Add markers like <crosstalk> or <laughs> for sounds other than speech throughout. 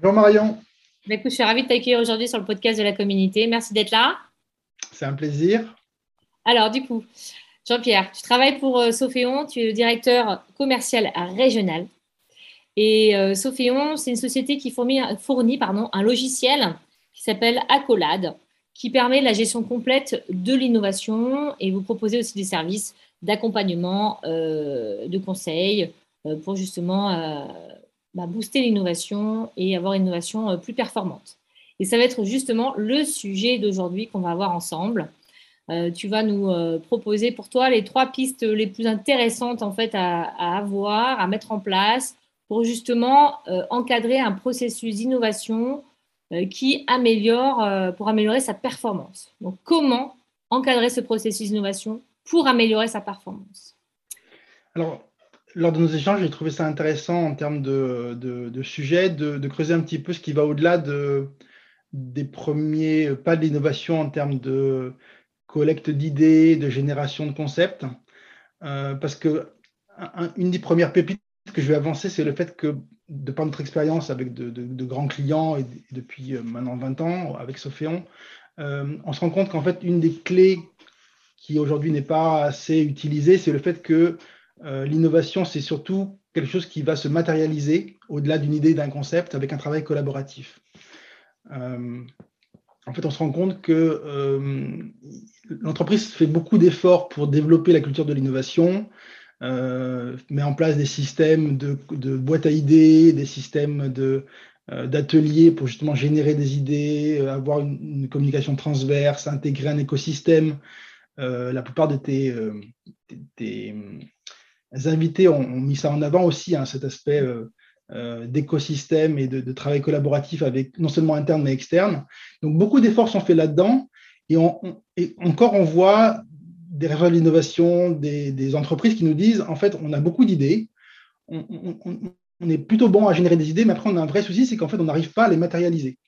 Bonjour Marion. Bah, écoute, je suis ravie de t'accueillir aujourd'hui sur le podcast de la communauté. Merci d'être là. C'est un plaisir. Alors, du coup, Jean-Pierre, tu travailles pour euh, Sophéon, tu es directeur commercial régional. Et euh, Sophéon, c'est une société qui fournit, fournit pardon, un logiciel qui s'appelle Accolade, qui permet la gestion complète de l'innovation et vous proposez aussi des services d'accompagnement, euh, de conseils euh, pour justement bah, booster l'innovation et avoir une innovation euh, plus performante. Et ça va être justement le sujet d'aujourd'hui qu'on va voir ensemble. Euh, tu vas nous euh, proposer pour toi les trois pistes les plus intéressantes en fait à, avoir, à mettre en place pour justement encadrer un processus d'innovation qui améliore, pour améliorer sa performance. Donc, comment encadrer ce processus d'innovation pour améliorer sa performance? Alors, lors de nos échanges, j'ai trouvé ça intéressant en termes de, de, de creuser un petit peu ce qui va au-delà de, des premiers pas de l'innovation en termes de collecte d'idées, de génération de concepts. Euh, parce que un, une des premières pépites que je vais avancer, c'est le fait que, de par notre expérience avec de, grands clients et, depuis euh, maintenant 20 ans avec Sophéon, euh, on se rend compte qu'en fait, une des clés qui aujourd'hui n'est pas assez utilisée, c'est le fait que euh, l'innovation, c'est surtout quelque chose qui va se matérialiser au-delà d'une idée, d'un concept, avec un travail collaboratif. Euh, en fait, on se rend compte que euh, l'entreprise fait beaucoup d'efforts pour développer la culture de l'innovation, met en place des systèmes de, de boîtes à idées, des systèmes d'ateliers pour justement générer des idées, avoir une, communication transverse, intégrer un écosystème. la plupart de tes, invités ont, mis ça en avant aussi, hein, cet aspect euh, euh, d'écosystème et de, travail collaboratif avec non seulement interne mais externe. Donc beaucoup d'efforts sont faits là-dedans et, encore on voit des réseaux d'innovation, des, entreprises qui nous disent en fait on a beaucoup d'idées, on, est plutôt bon à générer des idées, mais après on a un vrai souci, c'est qu'en fait on n'arrive pas à les matérialiser.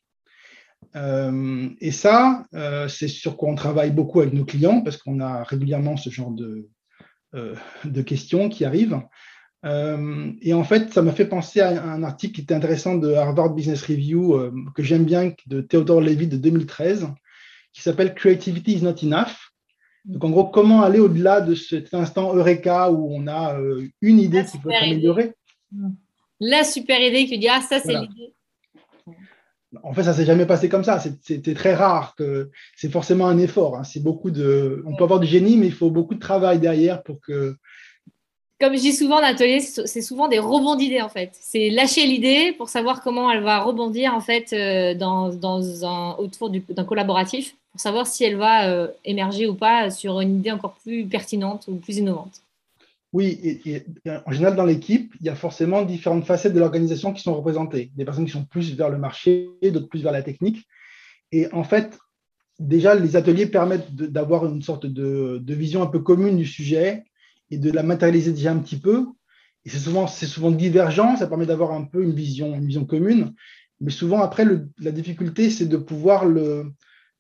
Euh, et ça, c'est sur quoi on travaille beaucoup avec nos clients parce qu'on a régulièrement ce genre de, de questions qui arrivent. Euh, et en fait, ça m'a fait penser à un article qui était intéressant de Harvard Business Review, euh, que j'aime bien, de Theodore Levy de 2013, qui s'appelle Creativity is not enough. Donc, en gros, comment aller au-delà de cet instant Eureka où on a euh, une idée qui peut être améliorée? La super idée qui dit Ah, ça, c'est voilà. En fait, ça s'est jamais passé comme ça. C'était très rare c'est forcément un effort. Hein. On peut avoir du génie, mais il faut beaucoup de travail derrière pour que. Comme je dis souvent en atelier, c'est souvent des rebonds d'idées en fait. C'est lâcher l'idée pour savoir comment elle va rebondir en fait euh, autour d'un collaboratif pour savoir si elle va euh, émerger ou pas sur une idée encore plus pertinente ou plus innovante. Oui, en général, dans l'équipe, il y a forcément différentes facettes de l'organisation qui sont représentées. Des personnes qui sont plus vers le marché, d'autres plus vers la technique. Et en fait, déjà, les ateliers permettent d'avoir une sorte de, vision un peu commune du sujet et de la matérialiser déjà un petit peu. Et c'est souvent, souvent divergent, ça permet d'avoir un peu une vision, une vision commune. Mais souvent, après, la difficulté, c'est de pouvoir le,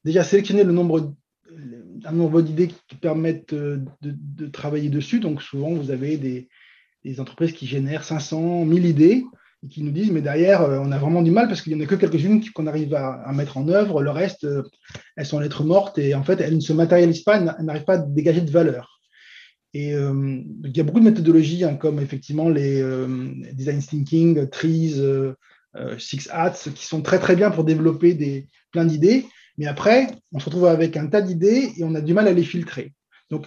déjà sélectionner le nombre un nombre d'idées qui permettent de, de, travailler dessus. Donc souvent, vous avez des, entreprises qui génèrent 500, 1000 idées et qui nous disent, mais derrière, on a vraiment du mal parce qu'il n'y en a que quelques-unes qu'on arrive à, à, mettre en œuvre. Le reste, elles sont lettres mortes et en fait, elles ne se matérialisent pas, elles n'arrivent pas à dégager de valeur. Et euh, il y a beaucoup de méthodologies, hein, comme effectivement les euh, design thinking, trees, euh, six hats, qui sont très très bien pour développer des, plein d'idées. Mais après, on se retrouve avec un tas d'idées et on a du mal à les filtrer. Donc,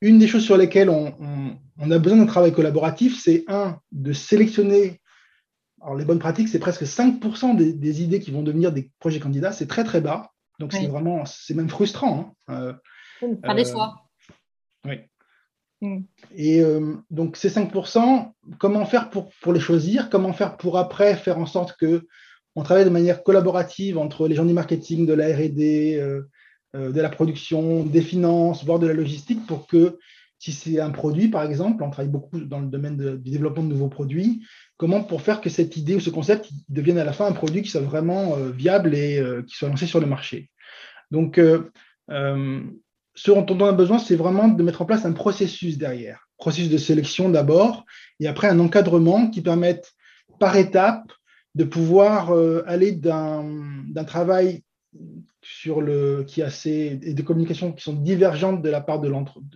une des choses sur lesquelles on, on, on a besoin d'un travail collaboratif, c'est un, de sélectionner. Alors, les bonnes pratiques, c'est presque 5% des, des, idées qui vont devenir des projets candidats. C'est très, très bas. Donc, oui. c'est vraiment, c'est même frustrant. Hein. Euh, Par des choix. Oui. Mm. Et euh, donc, ces 5%, comment faire pour, pour les choisir? Comment faire pour après faire en sorte que on travaille de manière collaborative entre les gens du marketing, de la RD, de la production, des finances, voire de la logistique, pour que si c'est un produit, par exemple, on travaille beaucoup dans le domaine du développement de nouveaux produits, comment pour faire que cette idée ou ce concept devienne à la fin un produit qui soit vraiment viable et qui soit lancé sur le marché. Donc, ce dont on a besoin, c'est vraiment de mettre en place un processus derrière. Processus de sélection d'abord, et après un encadrement qui permette par étape de pouvoir euh, aller d'un travail sur le, qui assez, et de communication qui sont divergentes de la part de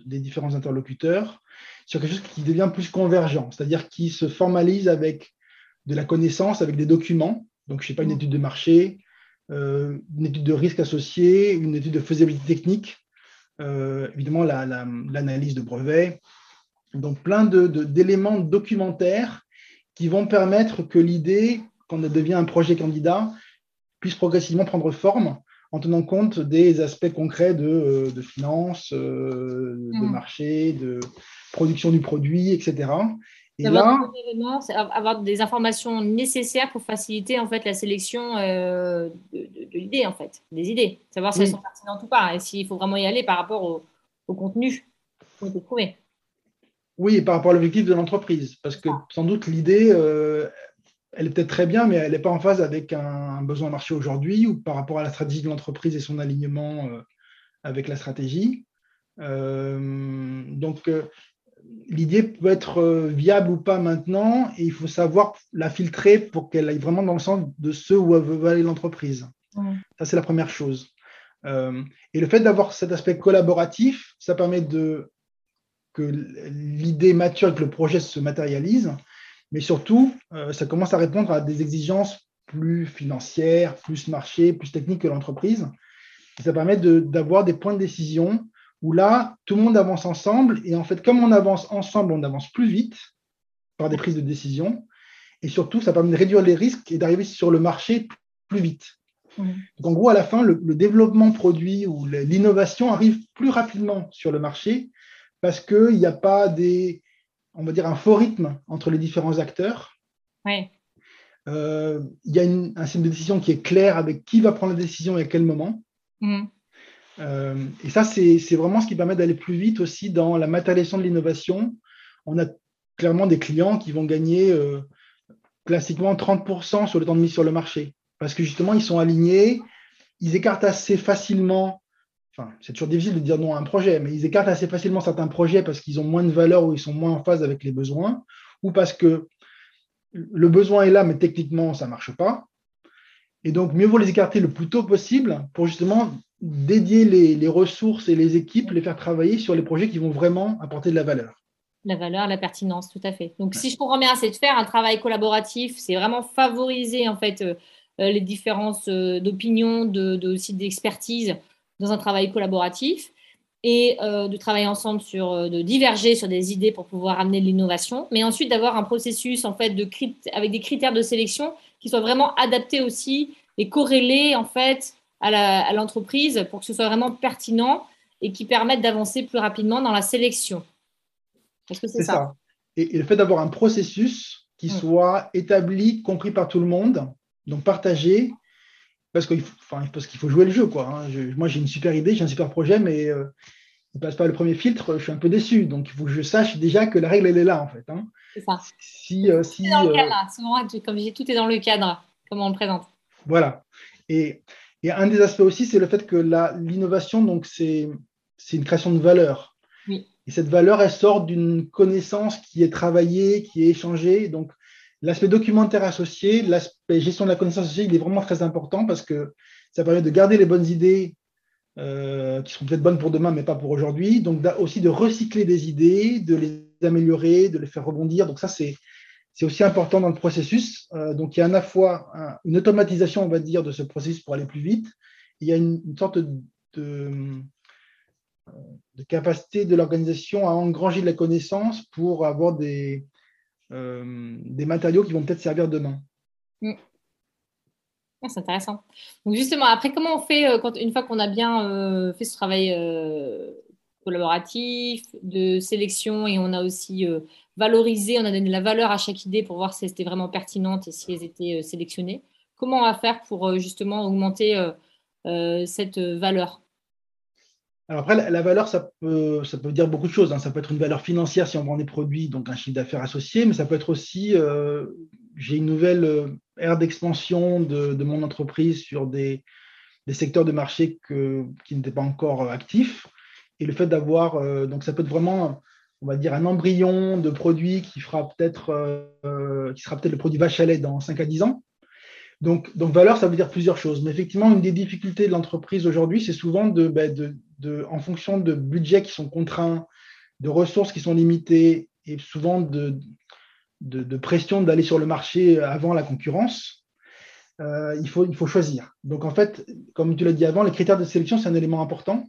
des différents interlocuteurs sur quelque chose qui devient plus convergent, c'est-à-dire qui se formalise avec de la connaissance, avec des documents. Donc, je ne sais pas, une étude de marché, euh, une étude de risque associé, une étude de faisabilité technique, euh, évidemment l'analyse de brevets. Donc plein d'éléments de, documentaires qui vont permettre que l'idée, quand devient un projet candidat, puisse progressivement prendre forme en tenant compte des aspects concrets de, euh, de finances, euh, de mmh. marché, de production du produit, etc. Et là, avoir des informations nécessaires pour faciliter en fait la sélection euh, de, l'idée en fait, des idées, savoir si elles sont pertinentes ou pas, et s'il faut vraiment y aller par rapport au, contenu a été trouvé. Oui, par rapport à l'objectif de l'entreprise, parce que sans doute l'idée, euh, elle est peut-être très bien, mais elle n'est pas en phase avec un, besoin marché aujourd'hui ou par rapport à la stratégie de l'entreprise et son alignement euh, avec la stratégie. donc, l'idée peut être euh, viable ou pas maintenant, et il faut savoir la filtrer pour qu'elle aille vraiment dans le sens de ce où veut aller l'entreprise. Ça, c'est la première chose. Euh, et le fait d'avoir cet aspect collaboratif, ça permet de, que l'idée mature et que le projet se matérialise, mais surtout, euh, ça commence à répondre à des exigences plus financières, plus marché, plus techniques que l'entreprise. Ça permet d'avoir des points de décision où là, tout le monde avance ensemble. Et en fait, comme on avance ensemble, on avance plus vite par des prises de décision. Et surtout, ça permet de réduire les risques et d'arriver sur le marché plus vite. Donc, en gros, à la fin, le, développement produit ou l'innovation arrive plus rapidement sur le marché parce qu'il n'y a pas des, on va dire, un faux rythme entre les différents acteurs. Euh, il y a un système de décision qui est clair avec qui va prendre la décision et à quel moment. Mm. Euh, et ça, c'est vraiment ce qui permet d'aller plus vite aussi dans la matérialisation de l'innovation. On a clairement des clients qui vont gagner euh, classiquement 30% sur le temps de mise sur le marché. Parce que justement, ils sont alignés, ils écartent assez facilement, enfin, c'est toujours difficile de dire non à un projet, mais ils écartent assez facilement certains projets parce qu'ils ont moins de valeur ou ils sont moins en phase avec les besoins, ou parce que le besoin est là, mais techniquement, ça ne marche pas. Et donc, mieux vaut les écarter le plus tôt possible pour justement dédier les, ressources et les équipes, les faire travailler sur les projets qui vont vraiment apporter de la valeur. La valeur, la pertinence, tout à fait. Donc, si je comprends bien, c'est de faire un travail collaboratif, c'est vraiment favoriser en fait euh, euh, les différences euh, d'opinion, de, aussi d'expertise dans un travail collaboratif et de travailler ensemble sur, de diverger sur des idées pour pouvoir amener de l'innovation, mais ensuite d'avoir un processus en fait de avec des critères de sélection qui soient vraiment adaptés aussi et corrélés en fait à l'entreprise pour que ce soit vraiment pertinent et qui permette d'avancer plus rapidement dans la sélection. Est-ce que c'est ça, Et, le fait d'avoir un processus qui mm. soit établi, compris par tout le monde, donc partagé, parce qu'il faut, enfin, qu'il faut jouer le jeu. Quoi, hein. moi, j'ai une super idée, j'ai un super projet, mais euh, il ne passe pas le premier filtre, je suis un peu déçu. Donc, il faut que je sache déjà que la règle, elle est là, en fait. Hein. C'est ça. Si, euh, si, dans le euh, cadre, souvent, comme je dis, tout est dans le cadre, comment on le présente. Voilà. Et et un des aspects aussi, c'est le fait que l'innovation, donc c'est une création de valeur. Et cette valeur, elle sort d'une connaissance qui est travaillée, qui est échangée. Donc, l'aspect documentaire associé, l'aspect gestion de la connaissance associée, il est vraiment très important parce que ça permet de garder les bonnes idées euh, qui seront peut-être bonnes pour demain, mais pas pour aujourd'hui. Donc, aussi de recycler des idées, de les améliorer, de les faire rebondir. Donc, ça, c'est aussi important dans le processus. Euh, donc, il y a à la fois une automatisation, on va dire, de ce processus pour aller plus vite. Il y a une, sorte de, de, capacité de l'organisation à engranger de la connaissance pour avoir des, euh, des matériaux qui vont peut-être servir demain. Mm. Ah, c'est intéressant. Donc justement, après, comment on fait euh, quand, une fois qu'on a bien fait ce travail collaboratif, de sélection et on a aussi valoriser, on a donné la valeur à chaque idée pour voir si elles étaient vraiment pertinentes et si elles étaient euh, sélectionnées. comment on va faire pour justement augmenter cette valeur? Alors après, la, valeur, ça peut, ça peut dire beaucoup de choses. Hein. Ça peut être une valeur financière si on vend des produits, donc un chiffre d'affaires associé, mais ça peut être aussi, j'ai une nouvelle ère d'expansion de, mon entreprise sur des, secteurs de marché qui n'étaient pas encore actifs. Et le fait d'avoir, donc ça peut être vraiment on va dire, un embryon de produit qui, fera peut-être, euh, qui sera peut-être le produit vache à lait dans 5 à 10 ans. Donc, donc, valeur, ça veut dire plusieurs choses. Mais effectivement, une des difficultés de l'entreprise aujourd'hui, c'est souvent de, ben, de, en fonction de budgets qui sont contraints, de ressources qui sont limitées et souvent de, pression d'aller sur le marché avant la concurrence, euh, il, faut, choisir. Donc, en fait, comme tu l'as dit avant, les critères de sélection, c'est un élément important.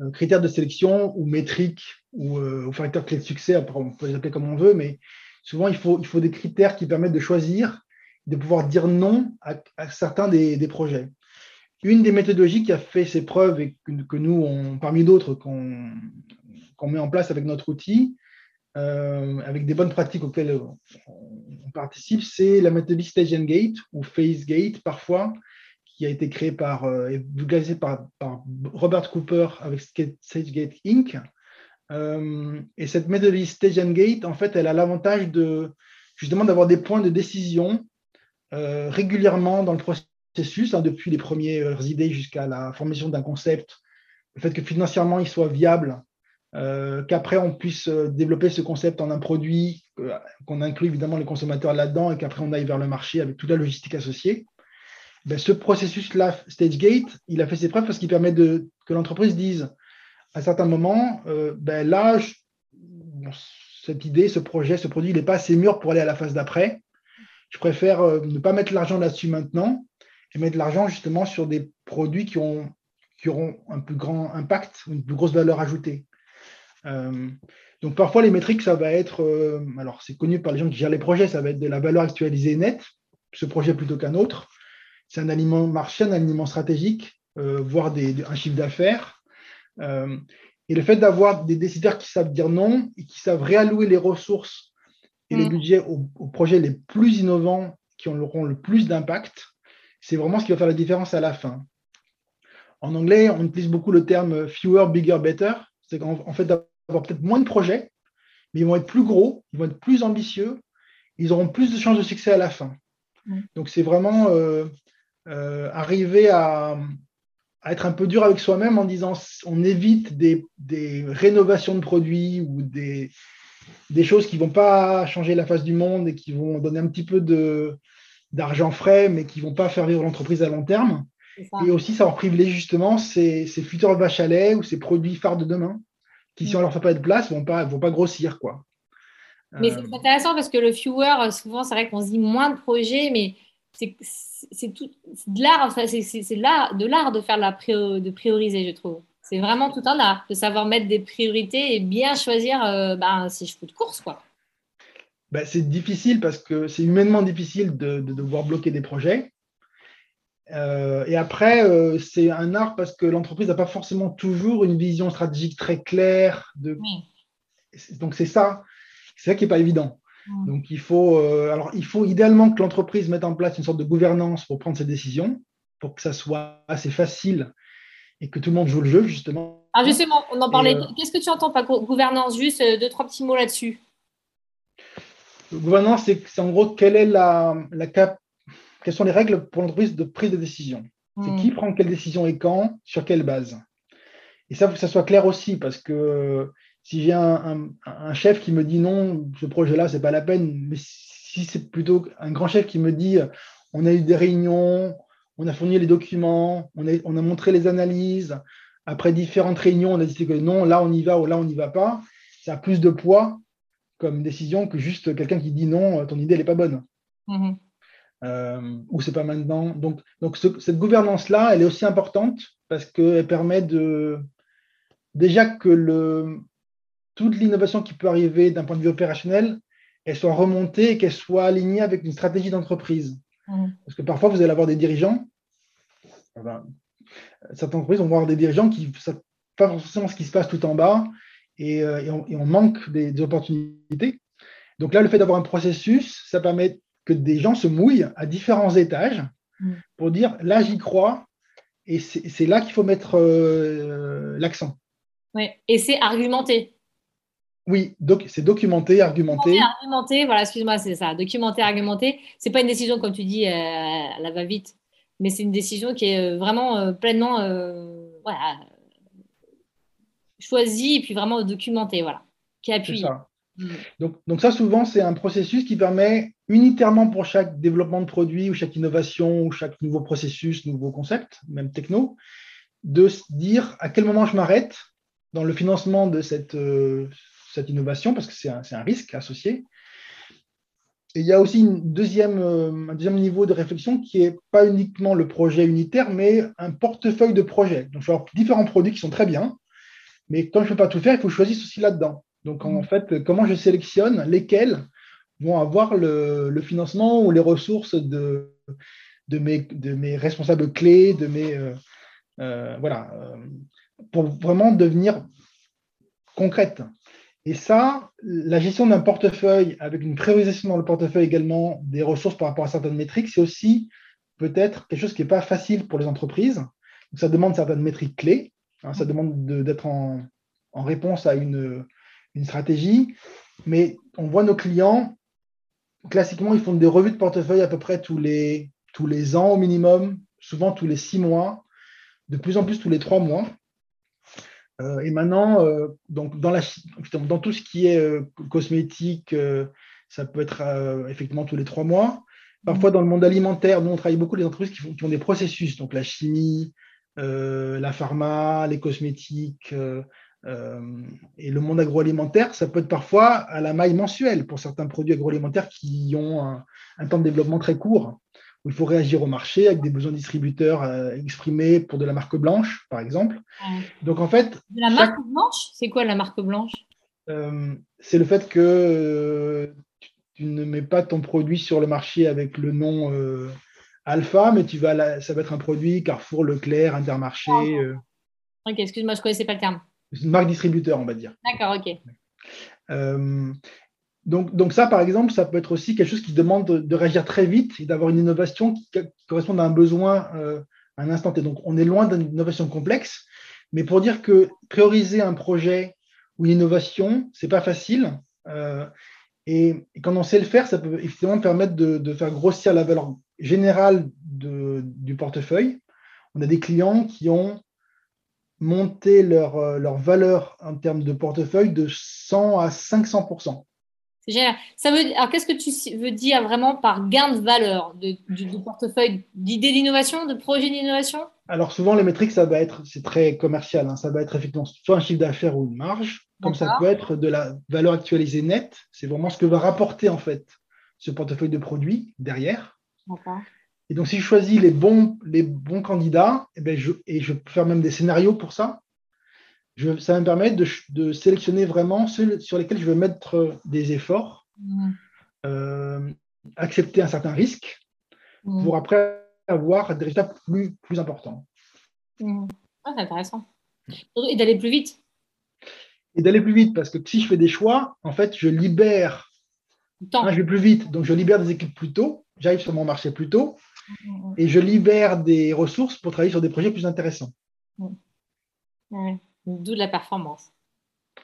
Euh, critères de sélection ou métriques ou, euh, facteurs clés de succès, on peut les appeler comme on veut, mais souvent il faut des critères qui permettent de choisir, de pouvoir dire non à, certains des, projets. Une des méthodologies qui a fait ses preuves et que, nous, parmi d'autres, qu'on met en place avec notre outil, euh, avec des bonnes pratiques auxquelles on, participe, c'est la méthodologie Stage Gate ou Phase Gate parfois, qui a été créé par, euh, et par, Robert Cooper avec StageGate Inc. Euh, et cette méthodologie Stage Gate, en fait, elle a l'avantage de justement d'avoir des points de décision euh, régulièrement dans le processus, hein, depuis les premières idées jusqu'à la formation d'un concept, le fait que financièrement il soit viable, qu'après on puisse développer ce concept en un produit, qu'on inclut évidemment les consommateurs là-dedans et qu'après on aille vers le marché avec toute la logistique associée. Ben, ce processus-là, StageGate, il a fait ses preuves parce qu'il permet de, que l'entreprise dise à certains moments, euh, ben là, cette idée, ce projet, ce produit, il n'est pas assez mûr pour aller à la phase d'après. Je préfère euh, ne pas mettre l'argent là-dessus maintenant et mettre l'argent justement sur des produits qui, ont, qui auront un plus grand impact, une plus grosse valeur ajoutée. Euh, donc parfois les métriques, ça va être, alors c'est connu par les gens qui gèrent les projets, ça va être de la valeur actualisée nette, ce projet plutôt qu'un autre c'est un aliment marché, un aliment stratégique, euh, voire des, un chiffre d'affaires. Euh, et le fait d'avoir des décideurs qui savent dire non et qui savent réallouer les ressources et les mm. budgets aux, projets les plus innovants qui auront le plus d'impact, c'est vraiment ce qui va faire la différence à la fin. En anglais, on utilise beaucoup le terme fewer, bigger, better. C'est qu'en fait d'avoir peut-être moins de projets, mais ils vont être plus gros, ils vont être plus ambitieux, ils auront plus de chances de succès à la fin. Mm. Donc c'est vraiment euh, euh, arriver à, être un peu dur avec soi-même en disant on évite des, rénovations de produits ou des, choses qui ne vont pas changer la face du monde et qui vont donner un petit peu d'argent frais, mais qui ne vont pas faire vivre l'entreprise à long terme. Et aussi, ça va privilégier justement ces, ces futurs vaches à lait ou ces produits phares de demain qui, si on leur fait pas de place, ne vont pas, vont pas grossir. Quoi. Mais c'est euh. intéressant parce que le fewer, souvent, c'est vrai qu'on se dit moins de projets, mais c'est tout de l'art, c'est de l'art de faire la de prioriser, je trouve. C'est vraiment tout un art de savoir mettre des priorités et bien choisir euh, ben, ses chevaux de course, quoi. Ben, c'est difficile parce que c'est humainement difficile de, devoir bloquer des projets. Euh, et après, euh, c'est un art parce que l'entreprise n'a pas forcément toujours une vision stratégique très claire. De... Donc c'est ça, c'est ça qui n'est pas évident. Mm. Donc il faut, euh, alors il faut idéalement que l'entreprise mette en place une sorte de gouvernance pour prendre ses décisions, pour que ça soit assez facile et que tout le monde joue le jeu justement. Ah justement, on en parlait. Qu'est-ce que tu entends par gouvernance? Juste deux trois petits mots là-dessus. Gouvernance, c'est en gros quelle est la, la cap... quelles sont les règles pour l'entreprise de prise de décision? C'est mm. qui prend quelle décision et quand, sur quelle base? Et ça, il faut que ça soit clair aussi, parce que si j'ai un, chef qui me dit non, ce projet-là, c'est pas la peine, mais si c'est plutôt un grand chef qui me dit on a eu des réunions, on a fourni les documents, on a, on a montré les analyses, après différentes réunions, on a décidé que non, là on y va ou là on n'y va pas, ça a plus de poids comme décision que juste quelqu'un qui dit non, ton idée n'est pas bonne. Mm-hmm. Euh, ou c'est pas maintenant. Donc, donc cette gouvernance-là, elle est aussi importante parce qu'elle permet de déjà que le, toute l'innovation qui peut arriver d'un point de vue opérationnel, elle soit remontée et qu'elle soit alignée avec une stratégie d'entreprise. Mmh. Parce que parfois, vous allez avoir des dirigeants, certaines entreprises vont avoir des dirigeants qui ne savent pas forcément ce qui se passe tout en bas et, euh, on, manque des, opportunités. Donc là, le fait d'avoir un processus, ça permet que des gens se mouillent à différents étages mm. pour dire là, j'y crois, et c'est là qu'il faut mettre euh, l'accent. Oui, et c'est argumenté. Oui, c'est documenté, argumenté. Argumenté, voilà, excuse-moi, c'est ça. Documenté, argumenté. C'est pas une décision, comme tu dis, euh, la va-vite, mais c'est une décision qui est euh, vraiment pleinement voilà, choisie et puis vraiment documentée, voilà, qui appuie. Mm. Donc, donc ça, souvent, c'est un processus qui permet unitairement pour chaque développement de produit ou chaque innovation ou chaque nouveau processus, nouveau concept, même techno, de se dire à quel moment je m'arrête dans le financement de cette, euh, cette innovation, parce que c'est un, un, risque associé. Et il y a aussi une deuxième, euh, un deuxième niveau de réflexion qui n'est pas uniquement le projet unitaire, mais un portefeuille de projets. Donc, je vais avoir différents produits qui sont très bien, mais quand je ne peux pas tout faire, il faut choisir ceci là-dedans. Donc, en mm. fait, comment je sélectionne lesquels vont avoir le, financement ou les ressources de, de, mes, de mes responsables clés, de mes. Euh, euh, voilà, euh, pour vraiment devenir concrète. Et ça, la gestion d'un portefeuille avec une priorisation dans le portefeuille également des ressources par rapport à certaines métriques, c'est aussi peut-être quelque chose qui n'est pas facile pour les entreprises. ça demande certaines métriques clés. Hein, ça demande d'être en, réponse à une, stratégie. Mais on voit nos clients classiquement, ils font des revues de portefeuille à peu près tous les, tous les ans au minimum, souvent tous les six mois, de plus en plus tous les trois mois. Euh, et maintenant, euh, donc dans, la, dans tout ce qui est euh, cosmétique, ça peut être effectivement tous les trois mois. Parfois, dans le monde alimentaire, nous, on travaille beaucoup les entreprises qui ont des processus, donc la chimie, la pharma, les cosmétiques, euh, et le monde agroalimentaire, ça peut être parfois à la maille mensuelle pour certains produits agroalimentaires qui ont un, temps de développement très court, où il faut réagir au marché avec des besoins distributeurs euh, exprimés pour de la marque blanche, par exemple. Donc en fait. De la marque blanche? C'est quoi la marque blanche? Euh, C'est le fait que tu ne mets pas ton produit sur le marché avec le nom Alpha, mais tu vas ça va être un produit Carrefour, Leclerc, Intermarché. Ok, excuse-moi, je ne connaissais pas le terme. C'est une marque distributeur, on va dire. D'accord, ok. Euh, donc, donc, ça, par exemple, ça peut être aussi quelque chose qui demande de, réagir très vite et d'avoir une innovation qui, corresponde à un besoin euh, à un instant T. Donc, on est loin d'une innovation complexe, mais pour dire que prioriser un projet ou une innovation, c'est pas facile. Euh, et, quand on sait le faire, ça peut effectivement permettre de, de faire grossir la valeur générale de, du portefeuille. On a des clients qui ont monter leur, euh, leur valeur en termes de portefeuille de 100 à 500% C'est génial. Ça veut, alors, qu'est-ce que tu veux dire vraiment par gain de valeur de, du, portefeuille? D'idées d'innovation, de projets d'innovation? Alors, souvent, les métriques, ça va être, c'est très commercial, hein. ça va être effectivement soit un chiffre d'affaires ou une marge, comme ça peut être de la valeur actualisée nette. C'est vraiment ce que va rapporter, en fait, ce portefeuille de produits derrière. D'accord. Et donc, si je choisis les bons, les bons candidats, et, eh ben je, et je peux faire même des scénarios pour ça, je, ça va me permettre de, de, sélectionner vraiment ceux sur lesquels je veux mettre des efforts, mmh. euh, accepter un certain risque, mmh. pour après avoir des résultats plus, plus importants. Mmh. Ah, c'est intéressant. Et d'aller plus vite. Et d'aller plus vite, parce que si je fais des choix, en fait, je libère. Hein, je vais plus vite, donc je libère des équipes plus tôt, j'arrive sur mon marché plus tôt, et je libère des ressources pour travailler sur des projets plus intéressants. D'où de la performance.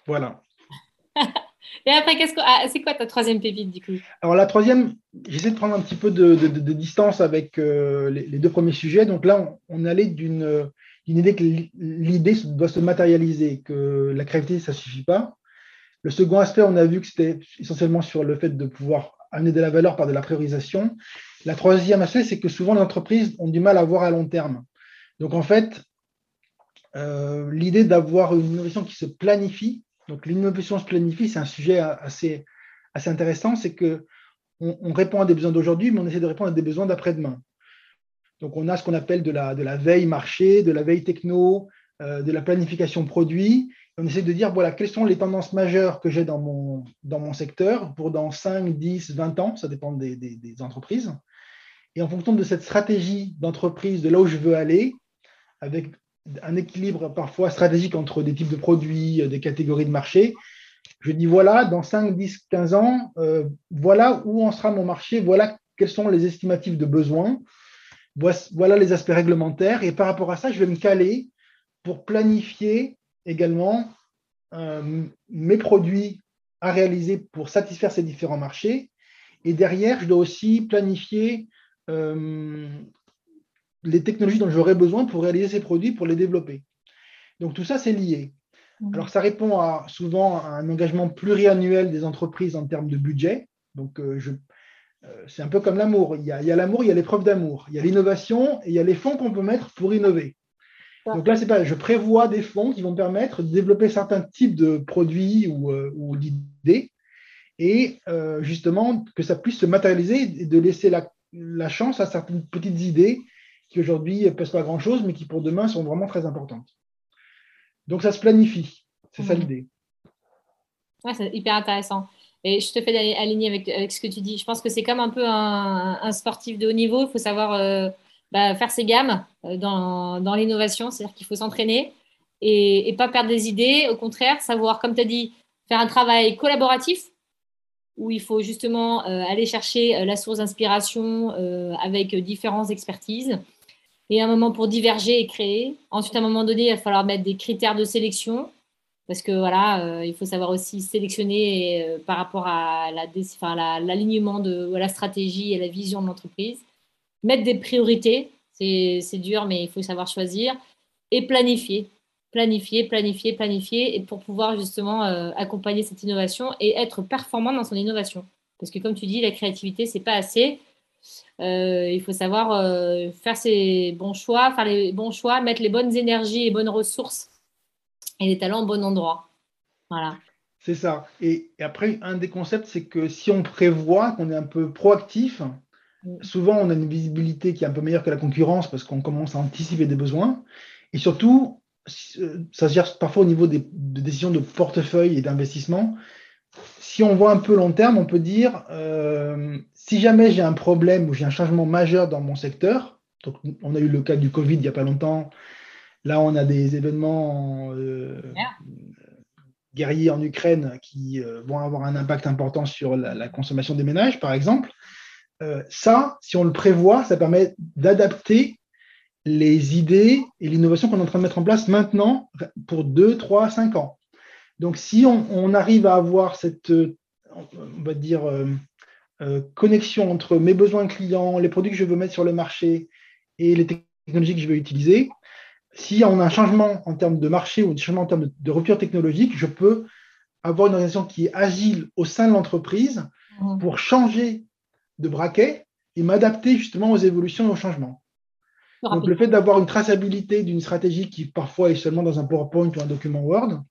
Voilà. <laughs> et après, qu'est-ce que, ah, c'est quoi ta troisième pépite du coup? Alors la troisième, j'essaie de prendre un petit peu de, distance avec euh, les, deux premiers sujets. Donc là, on, allait d'une idée que l'idée doit se matérialiser, que la créativité, ça ne suffit pas. Le second aspect, on a vu que c'était essentiellement sur le fait de pouvoir amener de la valeur par de la priorisation. La troisième aspect, c'est que souvent les entreprises ont du mal à voir à long terme. Donc en fait, euh, l'idée d'avoir une innovation qui se planifie, donc l'innovation se planifie, c'est un sujet assez, assez intéressant, c'est que on, répond à des besoins d'aujourd'hui, mais on essaie de répondre à des besoins d'après-demain. Donc on a ce qu'on appelle de la, de la veille marché, de la veille techno, euh, de la planification produit. On essaie de dire, voilà, quelles sont les tendances majeures que j'ai dans mon, secteur pour dans 5, 10, 20 ans, ça dépend des, entreprises. Et en fonction de cette stratégie d'entreprise, de là où je veux aller, avec un équilibre parfois stratégique entre des types de produits, des catégories de marché, je dis voilà, dans 5, 10, 15 ans, euh, voilà où en sera mon marché, voilà quels sont les estimatifs de besoins, voilà les aspects réglementaires, et par rapport à ça, je vais me caler pour planifier également euh, mes produits à réaliser pour satisfaire ces différents marchés. Et derrière, je dois aussi planifier euh, les technologies dont j'aurai besoin pour réaliser ces produits, pour les développer. Donc tout ça, c'est lié. Mmh. Alors ça répond à, souvent à un engagement pluriannuel des entreprises en termes de budget. Donc euh, c'est un peu comme l'amour. Il y a l'amour, il y a l'épreuve d'amour. Il y a l'innovation et il y a les fonds qu'on peut mettre pour innover. Donc là, c'est pas, je prévois des fonds qui vont permettre de développer certains types de produits ou, euh, d'idées et euh, justement que ça puisse se matérialiser et de laisser la, chance à certaines petites idées qui aujourd'hui ne pèsent pas grand-chose, mais qui pour demain sont vraiment très importantes. Donc ça se planifie, c'est ça mmh. l'idée. Ouais, c'est hyper intéressant. Et je te fais aligner avec, avec, ce que tu dis. Je pense que c'est comme un peu un, sportif de haut niveau. Il faut savoir euh, bah, faire ses gammes euh, dans, l'innovation, c'est-à-dire qu'il faut s'entraîner et, et, pas perdre des idées. Au contraire, savoir, comme tu as dit, faire un travail collaboratif où il faut justement euh, aller chercher euh, la source d'inspiration avec différentes expertises. Et un moment pour diverger et créer. Ensuite, à un moment donné, il va falloir mettre des critères de sélection parce que voilà, il faut savoir aussi sélectionner par rapport à l'alignement la, de la stratégie et la vision de l'entreprise mettre des priorités, c'est dur, mais il faut savoir choisir, et planifier, planifier, planifier, planifier, et pour pouvoir justement euh, accompagner cette innovation et être performant dans son innovation. Parce que comme tu dis, la créativité, c'est pas assez. Euh, il faut savoir euh, faire ses bons choix, faire les bons choix, mettre les bonnes énergies et bonnes ressources et les talents au bon endroit. Voilà. C'est ça. Et, et, après, un des concepts, c'est que si on prévoit, qu'on est un peu proactif, souvent on a une visibilité qui est un peu meilleure que la concurrence parce qu'on commence à anticiper des besoins. Et surtout, ça se gère parfois au niveau des, décisions de portefeuille et d'investissement. Si on voit un peu long terme, on peut dire euh, si jamais j'ai un problème ou j'ai un changement majeur dans mon secteur, donc on a eu le cas du Covid il n'y a pas longtemps, là on a des événements euh, guerriers en Ukraine qui euh, vont avoir un impact important sur la, consommation des ménages, par exemple. Euh, ça, si on le prévoit, ça permet d'adapter les idées et l'innovation qu'on est en train de mettre en place maintenant pour 2, 3, 5 ans. Donc, si on, arrive à avoir cette, on va dire, euh, euh, connexion entre mes besoins clients, les produits que je veux mettre sur le marché et les technologies que je veux utiliser, si on a un changement en termes de marché ou un changement en termes de, rupture technologique, je peux avoir une organisation qui est agile au sein de l'entreprise mmh. pour changer de braquet et m'adapter justement aux évolutions et aux changements. Donc le fait d'avoir une traçabilité d'une stratégie qui parfois est seulement dans un PowerPoint ou un document Word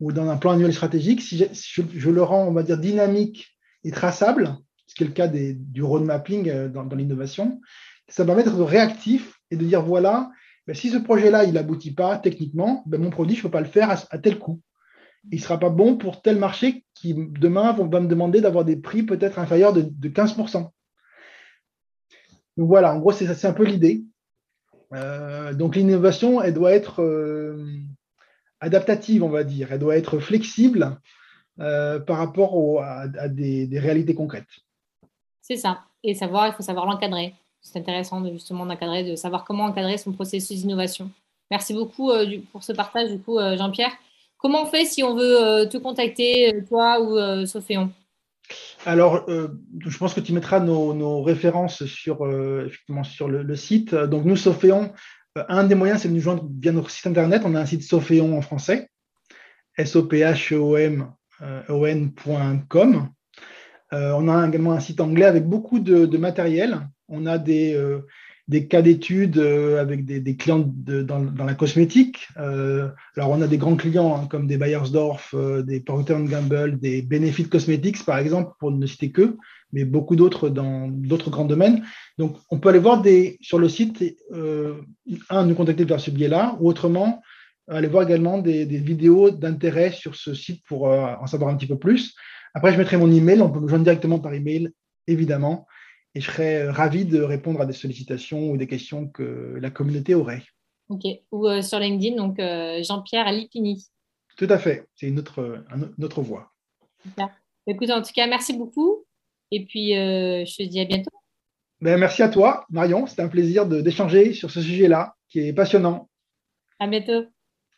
ou dans un plan annuel stratégique, si je, le rends, on va dire, dynamique et traçable, ce qui est le cas du road mapping euh, dans, l'innovation, ça va permettre de réactif et de dire voilà, ben, si ce projet-là, il n'aboutit pas techniquement, ben, mon produit, je ne peux pas le faire à, tel coût. Il ne sera pas bon pour tel marché qui, demain, va me demander d'avoir des prix peut-être inférieurs de, 15%. Donc voilà, en gros, c'est un peu l'idée. Euh, donc l'innovation, elle doit être euh, adaptative, on va dire. Elle doit être flexible euh, par rapport à, des, réalités concrètes. C'est ça. Et savoir, il faut savoir l'encadrer. C'est intéressant de justement d'encadrer, de savoir comment encadrer son processus d'innovation. Merci beaucoup pour ce partage, du coup, Jean-Pierre. Comment on fait si on veut euh, te contacter, euh, toi ou euh, Sophéon? Alors, je pense que tu mettras nos, références sur, le, site. Donc, nous, Sophéon, un des moyens, c'est de nous joindre via notre site internet. On a un site Sophéon en français, s o p h e o m on.com. on a également un site anglais avec beaucoup de matériel. On a des, des cas d'études euh, avec des, clients dans, la cosmétique. Euh, alors, on a des grands clients hein, comme des Bayersdorf, euh, des Procter Gamble, des Benefit Cosmetics, par exemple, pour ne citer que, mais beaucoup d'autres dans d'autres grands domaines. Donc, on peut aller voir des, sur le site, un, nous contacter vers ce biais-là, ou autrement, aller voir également des, vidéos d'intérêt sur ce site pour en savoir un petit peu plus. Après, je mettrai mon email, on peut me joindre directement par email, évidemment et je serais euh, ravi de répondre à des sollicitations ou des questions que la communauté aurait. Ok, ou euh, sur LinkedIn, donc euh, Jean-Pierre Lipini. Tout à fait, c'est une autre, une autre voie. Écoute, en tout cas, merci beaucoup. Et puis, je te dis à bientôt. Ben, merci à toi, Marion. C'était un plaisir d'échanger sur ce sujet-là qui est passionnant. À bientôt.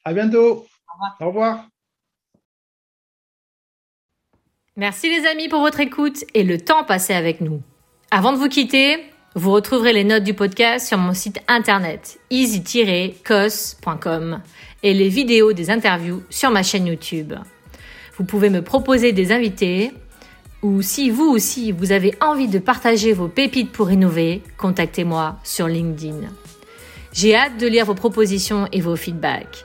À bientôt. Au revoir. Merci les amis pour votre écoute et le temps passé avec nous. Avant de vous quitter, vous retrouverez les notes du podcast sur mon site internet easy-cos.com et les vidéos des interviews sur ma chaîne YouTube. Vous pouvez me proposer des invités ou si vous aussi vous avez envie de partager vos pépites pour innover, contactez-moi sur LinkedIn. J'ai hâte de lire vos propositions et vos feedbacks.